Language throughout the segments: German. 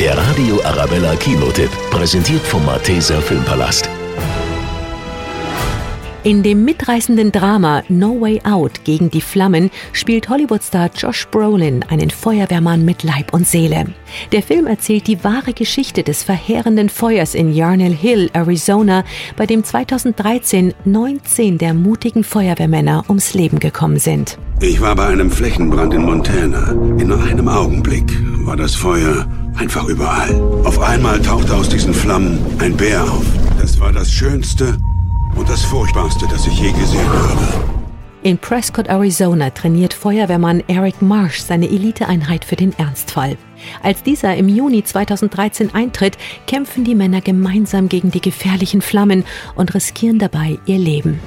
Der Radio Arabella Kinotipp, präsentiert vom Malteser Filmpalast. In dem mitreißenden Drama No Way Out gegen die Flammen spielt Hollywoodstar Josh Brolin einen Feuerwehrmann mit Leib und Seele. Der Film erzählt die wahre Geschichte des verheerenden Feuers in Yarnell Hill, Arizona, bei dem 2013 19 der mutigen Feuerwehrmänner ums Leben gekommen sind. Ich war bei einem Flächenbrand in Montana. In einem Augenblick war das Feuer einfach überall. Auf einmal tauchte aus diesen Flammen ein Bär auf. Das war das Schönste und das Furchtbarste, das ich je gesehen habe. In Prescott, Arizona trainiert Feuerwehrmann Eric Marsh seine Eliteeinheit für den Ernstfall. Als dieser im Juni 2013 eintritt, kämpfen die Männer gemeinsam gegen die gefährlichen Flammen und riskieren dabei ihr Leben.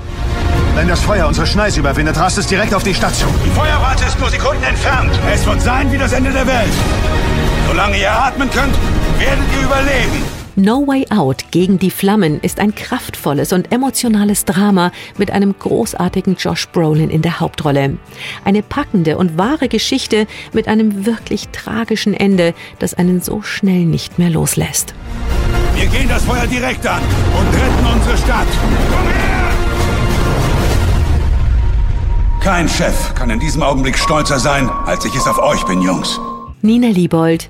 Wenn das Feuer unsere Schneise überwindet, rast es direkt auf die Station. Die Feuerwarte ist nur Sekunden entfernt. Es wird sein wie das Ende der Welt. Solange ihr atmen könnt, werdet ihr überleben. No Way Out gegen die Flammen ist ein kraftvolles und emotionales Drama mit einem großartigen Josh Brolin in der Hauptrolle. Eine packende und wahre Geschichte mit einem wirklich tragischen Ende, das einen so schnell nicht mehr loslässt. Wir gehen das Feuer direkt an und retten unsere Stadt. Komm her! Kein Chef kann in diesem Augenblick stolzer sein, als ich es auf euch bin, Jungs. Nina Liebold,